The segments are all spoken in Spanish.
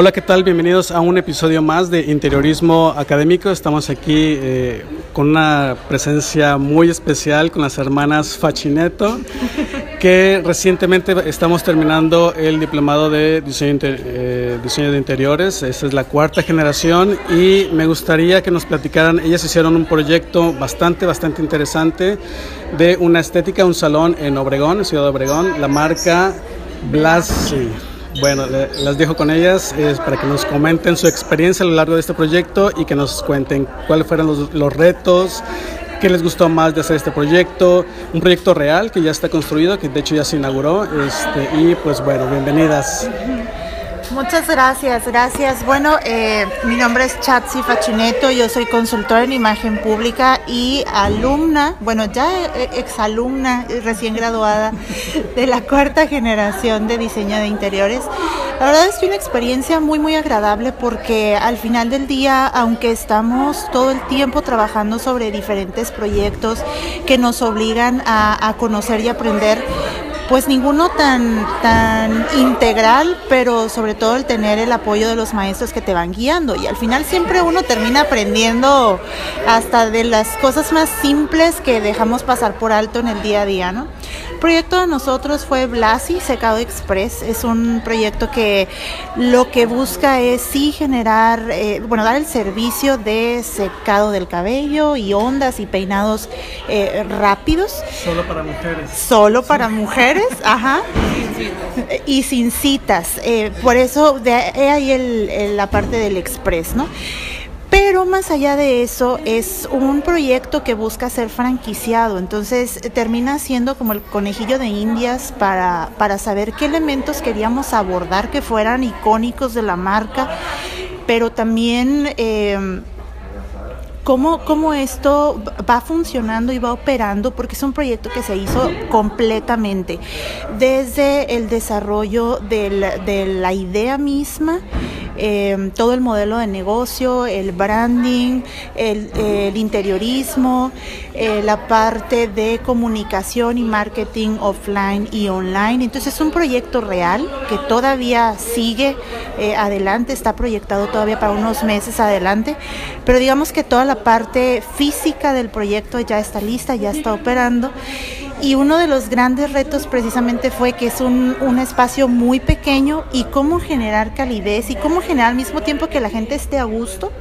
Hola, ¿qué tal? Bienvenidos a un episodio más de Interiorismo Académico. Estamos aquí eh, con una presencia muy especial con las hermanas Fachineto, que recientemente estamos terminando el diplomado de diseño, eh, diseño de interiores. Esta es la cuarta generación y me gustaría que nos platicaran. Ellas hicieron un proyecto bastante, bastante interesante de una estética, un salón en Obregón, en Ciudad de Obregón, la marca Blasi. Bueno, las dejo con ellas para que nos comenten su experiencia a lo largo de este proyecto y que nos cuenten cuáles fueron los, los, retos, qué les gustó más de hacer este proyecto, un proyecto real que ya está construido, que de hecho ya se inauguró, este, y pues bueno, bienvenidas. Muchas gracias, gracias. Bueno, eh, mi nombre es Chatsi Fachineto, yo soy consultora en imagen pública y alumna, bueno, ya exalumna, recién graduada de la cuarta generación de diseño de interiores. La verdad es que una experiencia muy, muy agradable porque al final del día, aunque estamos todo el tiempo trabajando sobre diferentes proyectos que nos obligan a conocer y aprender, pues ninguno tan, tan integral, pero sobre todo el tener el apoyo de los maestros que te van guiando. Y al final siempre uno termina aprendiendo hasta de las cosas más simples que dejamos pasar por alto en el día a día, ¿no? El proyecto de nosotros fue Blasi Secado Express. Es un proyecto que lo que busca es sí generar, eh, bueno, dar el servicio de secado del cabello y ondas y peinados eh, rápidos. Solo para mujeres. Solo para mujeres, ajá. Y sin citas. Eh, por eso de ahí el, la parte del express, ¿no? Pero más allá de eso, es un proyecto que busca ser franquiciado, entonces termina siendo como el conejillo de indias para, para saber qué elementos queríamos abordar que fueran icónicos de la marca, pero también... Eh, cómo, cómo esto va funcionando y va operando, porque es un proyecto que se hizo completamente, desde el desarrollo del, de la idea misma, eh, todo el modelo de negocio, el branding, el, interiorismo, eh, la parte de comunicación y marketing offline y online. Entonces es un proyecto real que todavía sigue eh, adelante, está proyectado todavía para unos meses adelante, pero digamos que toda la parte física del proyecto ya está lista, ya está operando. Y uno de los grandes retos precisamente fue que es un, un, espacio muy pequeño y cómo generar calidez y cómo generar al mismo tiempo que la gente esté a gusto,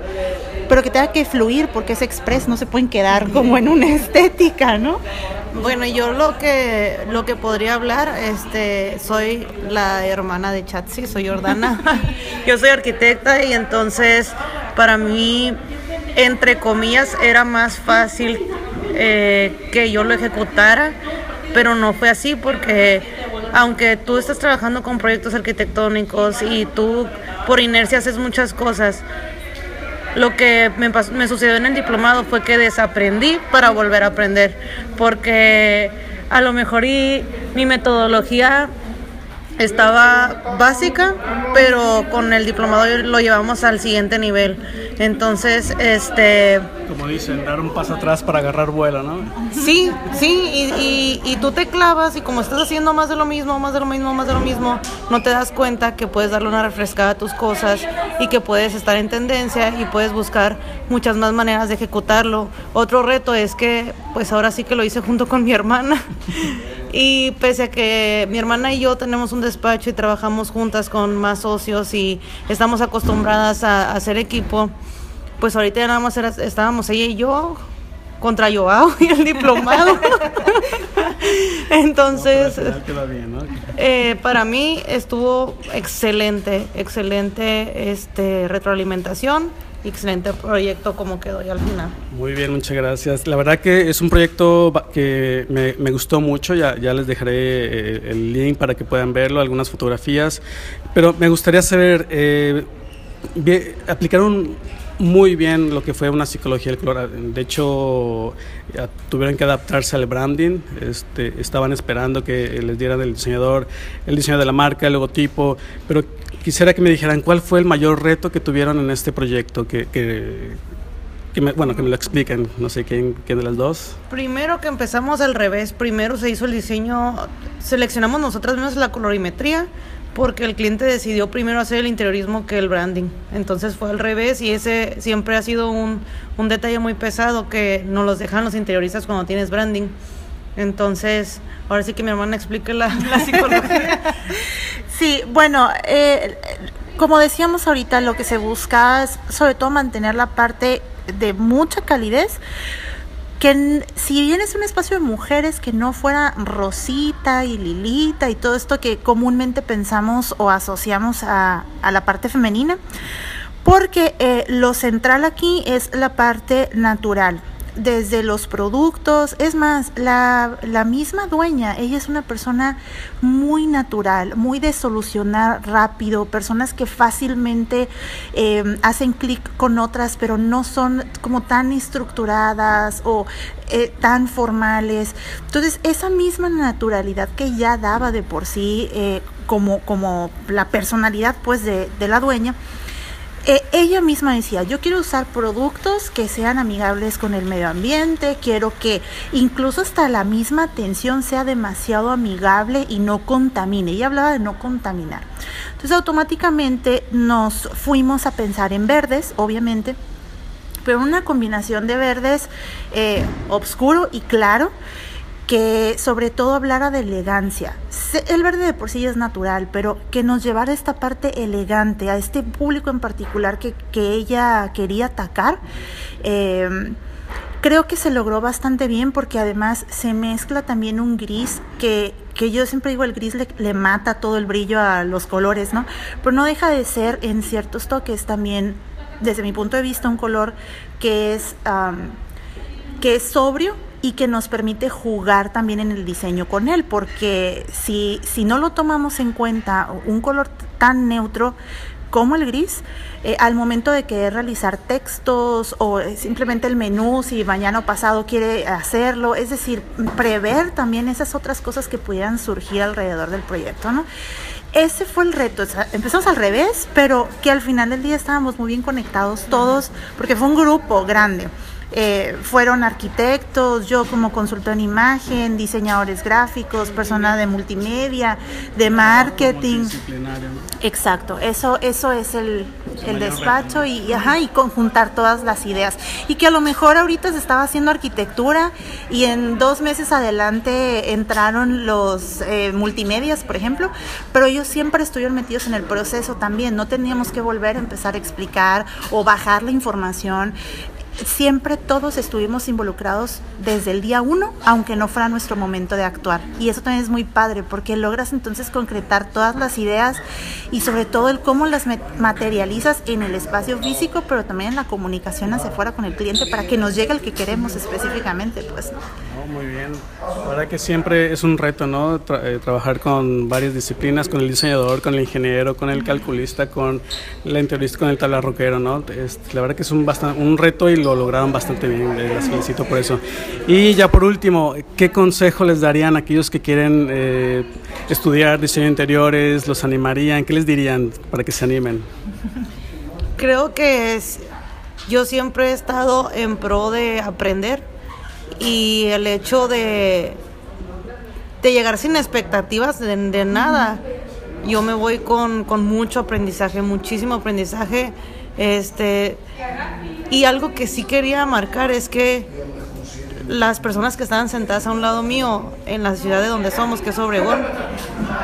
pero que tenga que fluir porque es express, no se pueden quedar como en una estética, ¿no? Bueno, yo lo que lo que podría hablar, este, soy la hermana de Chatsi, soy Jordana. yo soy arquitecta y entonces para mí, entre comillas, era más fácil eh, que yo lo ejecutara, pero no fue así porque aunque tú estás trabajando con proyectos arquitectónicos y tú por inercia haces muchas cosas, lo que me, me, sucedió en el diplomado fue que desaprendí para volver a aprender, porque a lo mejor y mi metodología estaba básica, pero con el diplomado lo llevamos al siguiente nivel. Entonces, este... Como dicen, dar un paso atrás para agarrar vuelo, ¿no? Sí, sí, y, y, y, tú te clavas y como estás haciendo más de lo mismo, más de lo mismo, más de lo mismo, no te das cuenta que puedes darle una refrescada a tus cosas y que puedes estar en tendencia y puedes buscar muchas más maneras de ejecutarlo. Otro reto es que, pues ahora sí que lo hice junto con mi hermana. Y pese a que mi hermana y yo tenemos un despacho y trabajamos juntas con más socios y estamos acostumbradas a, a hacer equipo, pues ahorita ya nada más era, estábamos ella y yo contra Joao y el diplomado. Entonces, no, bien, ¿no? eh, para mí estuvo excelente, excelente este retroalimentación excelente proyecto como quedó ya al final. Muy bien, muchas gracias. La verdad que es un proyecto que me, gustó mucho, ya, ya les dejaré eh, el link para que puedan verlo, algunas fotografías, pero me gustaría saber, eh, aplicaron muy bien lo que fue una psicología del color. De hecho, tuvieron que adaptarse al branding. Este, estaban esperando que les dieran el diseñador el diseño de la marca, el logotipo, pero quisiera que me dijeran cuál fue el mayor reto que tuvieron en este proyecto, que, que, que me, bueno, que me lo expliquen, no sé quién, quién de las dos. Primero que empezamos al revés, primero se hizo el diseño seleccionamos nosotras mismas la colorimetría porque el cliente decidió primero hacer el interiorismo que el branding. Entonces fue al revés y ese siempre ha sido un, un detalle muy pesado que nos los dejan los interioristas cuando tienes branding. Entonces, ahora sí que mi hermana explique la, la psicología. sí, bueno, eh, como decíamos ahorita, lo que se busca es sobre todo mantener la parte de mucha calidez, que si bien es un espacio de mujeres que no fuera Rosita y Lilita y todo esto que comúnmente pensamos o asociamos a, a la parte femenina, porque eh, lo central aquí es la parte natural desde los productos, es más, la, la, misma dueña, ella es una persona muy natural, muy de solucionar rápido, personas que fácilmente eh, hacen clic con otras, pero no son como tan estructuradas o eh, tan formales. Entonces, esa misma naturalidad que ya daba de por sí eh, como, como la personalidad pues de, de la dueña, eh, ella misma decía, yo quiero usar productos que sean amigables con el medio ambiente, quiero que incluso hasta la misma atención sea demasiado amigable y no contamine. Ella hablaba de no contaminar. Entonces automáticamente nos fuimos a pensar en verdes, obviamente, pero una combinación de verdes eh, oscuro y claro que sobre todo hablara de elegancia. El verde de por sí es natural, pero que nos llevara esta parte elegante, a este público en particular que, que ella quería atacar. Eh, creo que se logró bastante bien porque además se mezcla también un gris que, que yo siempre digo el gris le, le, mata todo el brillo a los colores, ¿no? Pero no deja de ser en ciertos toques también, desde mi punto de vista, un color que es, um, que es sobrio, y que nos permite jugar también en el diseño con él, porque si, si no lo tomamos en cuenta un color tan neutro como el gris, eh, al momento de querer realizar textos o simplemente el menú, si mañana o pasado quiere hacerlo, es decir, prever también esas otras cosas que pudieran surgir alrededor del proyecto, ¿no? Ese fue el reto, empezamos al revés, pero que al final del día estábamos muy bien conectados todos, porque fue un grupo grande. Eh, fueron arquitectos, yo como consultor en imagen, diseñadores gráficos, persona de multimedia, de marketing. Exacto, eso, eso es el, el despacho y, ajá, y conjuntar todas las ideas. Y que a lo mejor ahorita se estaba haciendo arquitectura y en dos meses adelante entraron los eh, multimedias, por ejemplo, pero ellos siempre estuvieron metidos en el proceso también, no teníamos que volver a empezar a explicar o bajar la información siempre todos estuvimos involucrados desde el día uno, aunque no fuera nuestro momento de actuar. Y eso también es muy padre, porque logras entonces concretar todas las ideas y sobre todo el cómo las materializas en el espacio físico, pero también en la comunicación hacia afuera con el cliente para que nos llegue el que queremos específicamente, pues. muy bien. La verdad que siempre es un reto, ¿no? eh, trabajar con varias disciplinas, con el diseñador, con el ingeniero, con el calculista, con el interiorista, con el talarroquero, ¿no? Es, la verdad que es un, un reto y lo lograron bastante bien, les felicito por eso. Y ya por último, ¿qué consejo les darían a aquellos que quieren eh, estudiar diseño interiores? ¿Los animarían? ¿Qué les dirían para que se animen? Creo que es, yo siempre he estado en pro de aprender y el hecho de, de llegar sin expectativas de, de nada. Yo me voy con, con mucho aprendizaje, muchísimo aprendizaje. Este, y algo que sí quería marcar es que las personas que estaban sentadas a un lado mío en la ciudad de donde somos, que es Obregón,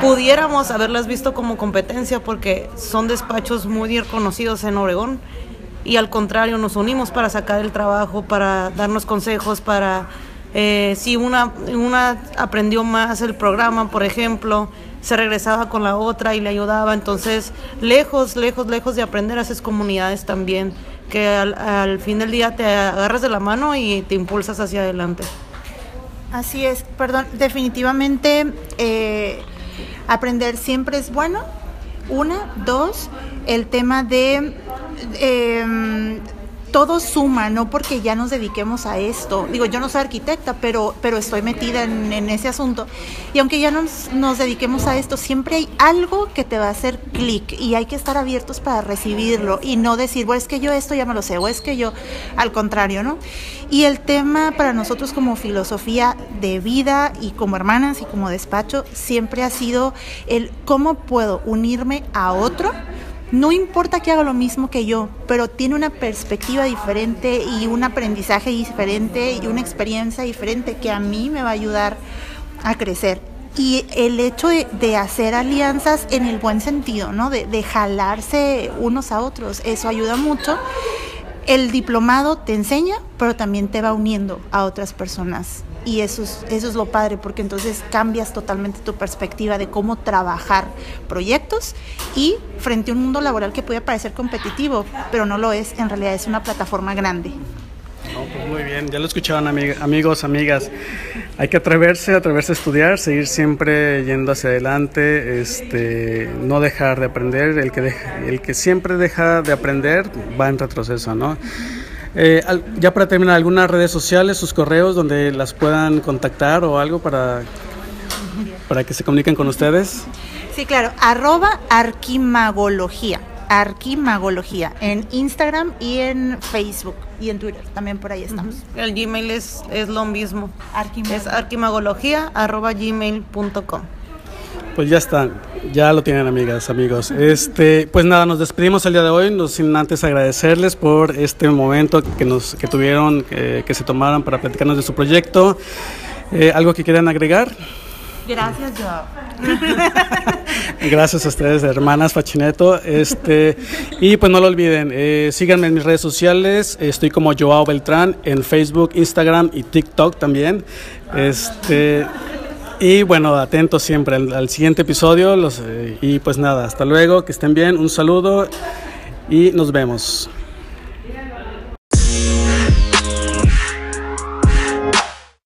pudiéramos haberlas visto como competencia porque son despachos muy reconocidos en Obregón y al contrario nos unimos para sacar el trabajo, para darnos consejos, para eh, si una, una aprendió más el programa, por ejemplo, se regresaba con la otra y le ayudaba. Entonces, lejos, lejos, lejos de aprender, haces comunidades también que al, al, fin del día te agarras de la mano y te impulsas hacia adelante. Así es, perdón, definitivamente eh, aprender siempre es bueno. Una, dos, el tema de eh, todo suma, no porque ya nos dediquemos a esto. Digo, yo no soy arquitecta, pero, pero estoy metida en, ese asunto. Y aunque ya nos, nos dediquemos a esto, siempre hay algo que te va a hacer clic y hay que estar abiertos para recibirlo y no decir, bueno, es que yo esto ya me lo sé, o es que yo, al contrario, ¿no? Y el tema para nosotros como filosofía de vida y como hermanas y como despacho siempre ha sido el cómo puedo unirme a otro no importa que haga lo mismo que yo, pero tiene una perspectiva diferente y un aprendizaje diferente y una experiencia diferente que a mí me va a ayudar a crecer. Y el hecho de, hacer alianzas en el buen sentido, ¿no? De, de jalarse unos a otros, eso ayuda mucho. El diplomado te enseña, pero también te va uniendo a otras personas y eso es, eso es lo padre, porque entonces cambias totalmente tu perspectiva de cómo trabajar proyectos y frente a un mundo laboral que puede parecer competitivo, pero no lo es, en realidad es una plataforma grande. Pues muy bien, ya lo escuchaban amigos, amigas. Hay que atreverse, atreverse a estudiar, seguir siempre yendo hacia adelante, este, no dejar de aprender. El que, el que siempre deja de aprender va en retroceso, ¿no? Eh, ya para terminar, algunas redes sociales, sus correos donde las puedan contactar o algo para, para que se comuniquen con ustedes. Sí, claro, arroba arquimagología, arquimagología, en Instagram y en Facebook y en Twitter, también por ahí estamos. El Gmail es, es lo mismo, es arquimagología arroba gmail.com. Pues ya está, ya lo tienen amigas, amigos. Este, pues nada, nos despedimos el día de hoy, no sin antes agradecerles por este momento que nos que tuvieron, que, se tomaron para platicarnos de su proyecto. Eh, ¿Algo que quieran agregar? Gracias, Joao. Gracias a ustedes, hermanas Fachineto. Este, y pues no lo olviden, eh, síganme en mis redes sociales. Estoy como Joao Beltrán en Facebook, Instagram y TikTok también. Este, y bueno, atentos siempre al, siguiente episodio. Eh, y pues nada, hasta luego, que estén bien, un saludo y nos vemos.